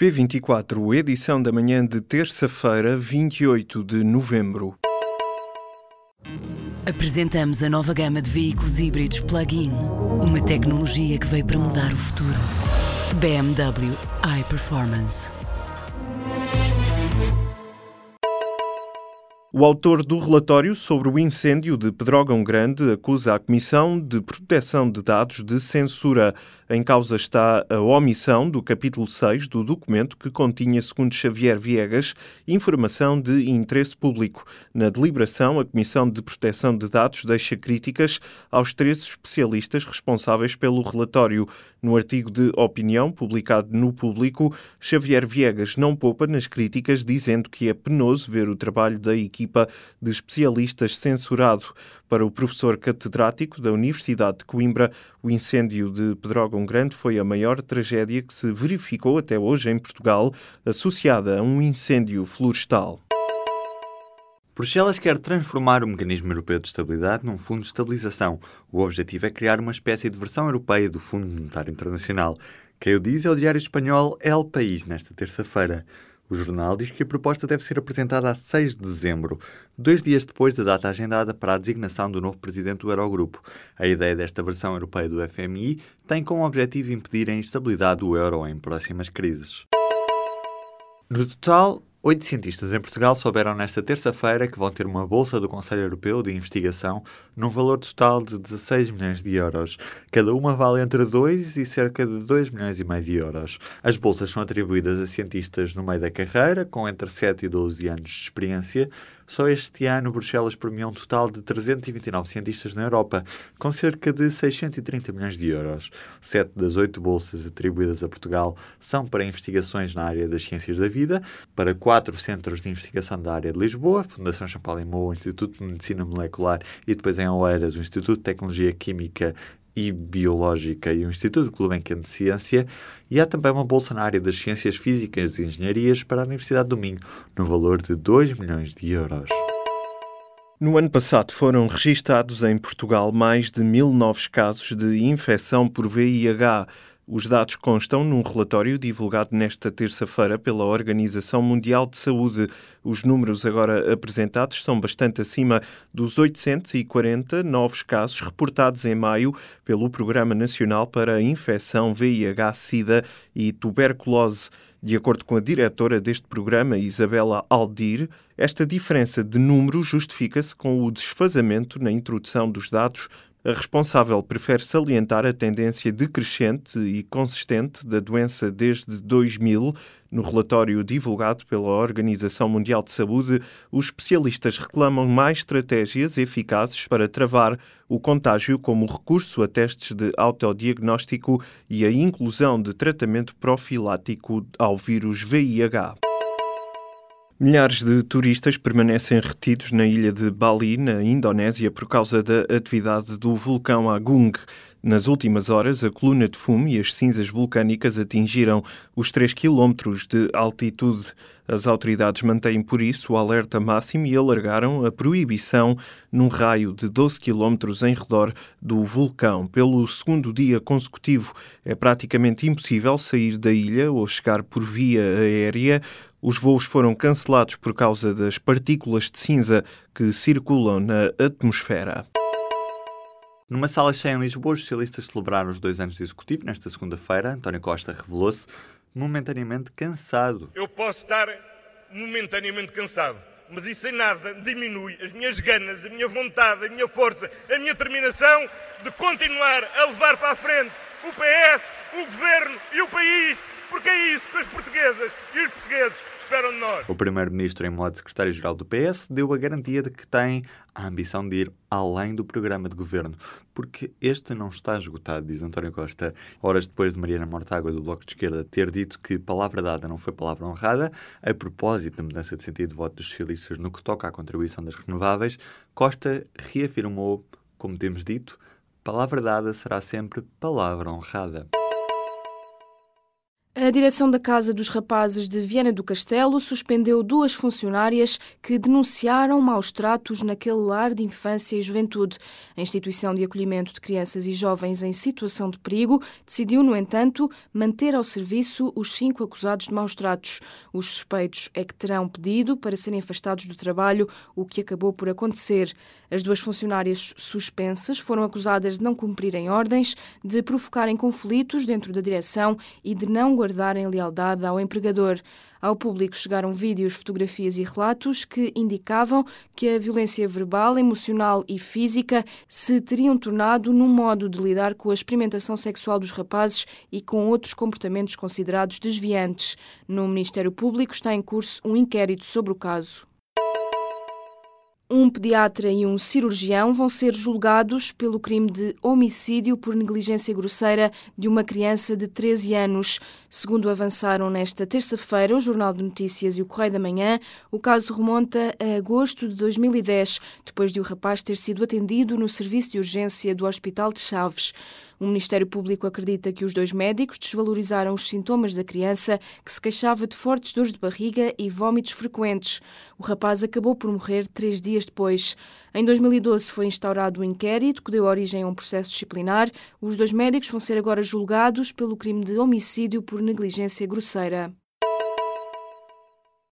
P24, edição da manhã de terça-feira, 28 de novembro. Apresentamos a nova gama de veículos híbridos plug-in. Uma tecnologia que veio para mudar o futuro. BMW iPerformance. O autor do relatório sobre o incêndio de Pedrógão Grande acusa a Comissão de Proteção de Dados de censura. Em causa está a omissão do capítulo 6 do documento que continha, segundo Xavier Viegas, informação de interesse público. Na deliberação, a Comissão de Proteção de Dados deixa críticas aos três especialistas responsáveis pelo relatório. No artigo de opinião publicado no Público, Xavier Viegas não poupa nas críticas, dizendo que é penoso ver o trabalho da equipa de especialistas censurado. Para o professor catedrático da Universidade de Coimbra, o incêndio de Pedrógão Grande foi a maior tragédia que se verificou até hoje em Portugal, associada a um incêndio florestal. Bruxelas quer transformar o mecanismo europeu de estabilidade num fundo de estabilização. O objetivo é criar uma espécie de versão europeia do Fundo Monetário Internacional. Quem o diz é o diário espanhol El País, nesta terça-feira. O jornal diz que a proposta deve ser apresentada a 6 de dezembro, dois dias depois da data agendada para a designação do novo presidente do Eurogrupo. A ideia desta versão europeia do FMI tem como objetivo impedir a instabilidade do euro em próximas crises. No total, Oito cientistas em Portugal souberam nesta terça-feira que vão ter uma bolsa do Conselho Europeu de Investigação num valor total de 16 milhões de euros. Cada uma vale entre 2 e cerca de 2 milhões e meio de euros. As bolsas são atribuídas a cientistas no meio da carreira, com entre 7 e 12 anos de experiência, só este ano, Bruxelas premiou um total de 329 cientistas na Europa, com cerca de 630 milhões de euros. Sete das oito bolsas atribuídas a Portugal são para investigações na área das ciências da vida, para quatro centros de investigação da área de Lisboa, Fundação Champalimau, Instituto de Medicina Molecular e depois em Oeiras, o Instituto de Tecnologia Química e Biológica e o Instituto Gulbenkian de Ciência, e há também uma bolsa na área das Ciências Físicas e Engenharias para a Universidade do Minho, no valor de 2 milhões de euros. No ano passado foram registados em Portugal mais de mil novos casos de infecção por VIH. Os dados constam num relatório divulgado nesta terça-feira pela Organização Mundial de Saúde. Os números agora apresentados são bastante acima dos 840 novos casos reportados em maio pelo Programa Nacional para a Infecção VIH-Sida e Tuberculose. De acordo com a diretora deste programa, Isabela Aldir, esta diferença de número justifica-se com o desfazamento na introdução dos dados a responsável prefere salientar a tendência decrescente e consistente da doença desde 2000. No relatório divulgado pela Organização Mundial de Saúde, os especialistas reclamam mais estratégias eficazes para travar o contágio, como o recurso a testes de autodiagnóstico e a inclusão de tratamento profilático ao vírus VIH. Milhares de turistas permanecem retidos na ilha de Bali, na Indonésia, por causa da atividade do vulcão Agung. Nas últimas horas, a coluna de fumo e as cinzas vulcânicas atingiram os 3 km de altitude. As autoridades mantêm, por isso, o alerta máximo e alargaram a proibição num raio de 12 km em redor do vulcão. Pelo segundo dia consecutivo, é praticamente impossível sair da ilha ou chegar por via aérea. Os voos foram cancelados por causa das partículas de cinza que circulam na atmosfera. Numa sala cheia em Lisboa, os socialistas celebraram os dois anos de executivo. Nesta segunda-feira, António Costa revelou-se momentaneamente cansado. Eu posso estar momentaneamente cansado, mas isso em nada diminui as minhas ganas, a minha vontade, a minha força, a minha determinação de continuar a levar para a frente o PS, o governo e o país porque é isso que as portuguesas e os portugueses esperam de nós. O primeiro-ministro, em modo secretário-geral do PS, deu a garantia de que tem a ambição de ir além do programa de governo, porque este não está esgotado, diz António Costa. Horas depois de Mariana Mortágua, do Bloco de Esquerda, ter dito que palavra dada não foi palavra honrada, a propósito da mudança de sentido de voto dos socialistas no que toca à contribuição das renováveis, Costa reafirmou, como temos dito, palavra dada será sempre palavra honrada. A direção da Casa dos Rapazes de Viana do Castelo suspendeu duas funcionárias que denunciaram maus tratos naquele lar de infância e juventude. A instituição de acolhimento de crianças e jovens em situação de perigo decidiu, no entanto, manter ao serviço os cinco acusados de maus tratos. Os suspeitos é que terão pedido para serem afastados do trabalho, o que acabou por acontecer. As duas funcionárias suspensas foram acusadas de não cumprirem ordens, de provocarem conflitos dentro da direção e de não guardarem lealdade ao empregador. Ao público chegaram vídeos, fotografias e relatos que indicavam que a violência verbal, emocional e física se teriam tornado num modo de lidar com a experimentação sexual dos rapazes e com outros comportamentos considerados desviantes. No Ministério Público está em curso um inquérito sobre o caso. Um pediatra e um cirurgião vão ser julgados pelo crime de homicídio por negligência grosseira de uma criança de 13 anos. Segundo avançaram nesta terça-feira o Jornal de Notícias e o Correio da Manhã, o caso remonta a agosto de 2010, depois de o rapaz ter sido atendido no serviço de urgência do Hospital de Chaves. O Ministério Público acredita que os dois médicos desvalorizaram os sintomas da criança, que se queixava de fortes dores de barriga e vômitos frequentes. O rapaz acabou por morrer três dias depois. Em 2012 foi instaurado um inquérito que deu origem a um processo disciplinar. Os dois médicos vão ser agora julgados pelo crime de homicídio por negligência grosseira.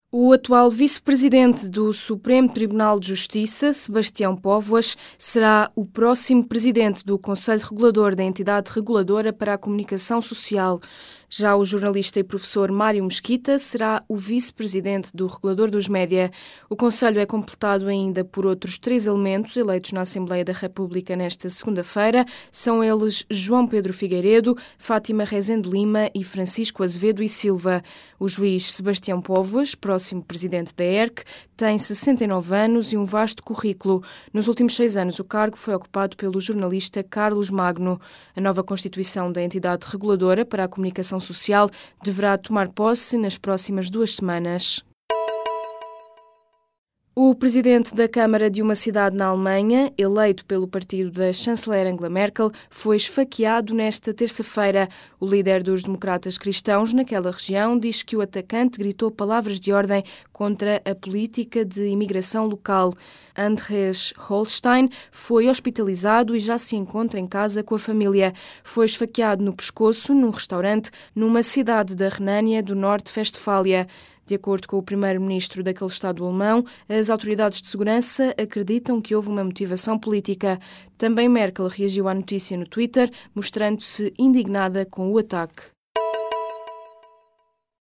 O atual vice-presidente do Supremo Tribunal de Justiça, Sebastião Póvoas, será o próximo presidente do Conselho Regulador da entidade reguladora para a comunicação social. Já o jornalista e professor Mário Mesquita será o vice-presidente do regulador dos média. O Conselho é completado ainda por outros três elementos eleitos na Assembleia da República nesta segunda-feira. São eles João Pedro Figueiredo, Fátima Rezende Lima e Francisco Azevedo e Silva. O juiz Sebastião Póvoas, próximo presidente da ERC, tem 69 anos e um vasto currículo. Nos últimos seis anos, o cargo foi ocupado pelo jornalista Carlos Magno. A nova Constituição da entidade reguladora para a comunicação Social deverá tomar posse nas próximas duas semanas. O presidente da Câmara de uma cidade na Alemanha, eleito pelo partido da chanceler Angela Merkel, foi esfaqueado nesta terça-feira. O líder dos democratas cristãos naquela região diz que o atacante gritou palavras de ordem contra a política de imigração local. Andres Holstein foi hospitalizado e já se encontra em casa com a família. Foi esfaqueado no pescoço num restaurante numa cidade da Renânia do Norte-Westfália. De acordo com o primeiro-ministro daquele Estado alemão, as autoridades de segurança acreditam que houve uma motivação política. Também Merkel reagiu à notícia no Twitter, mostrando-se indignada com o ataque.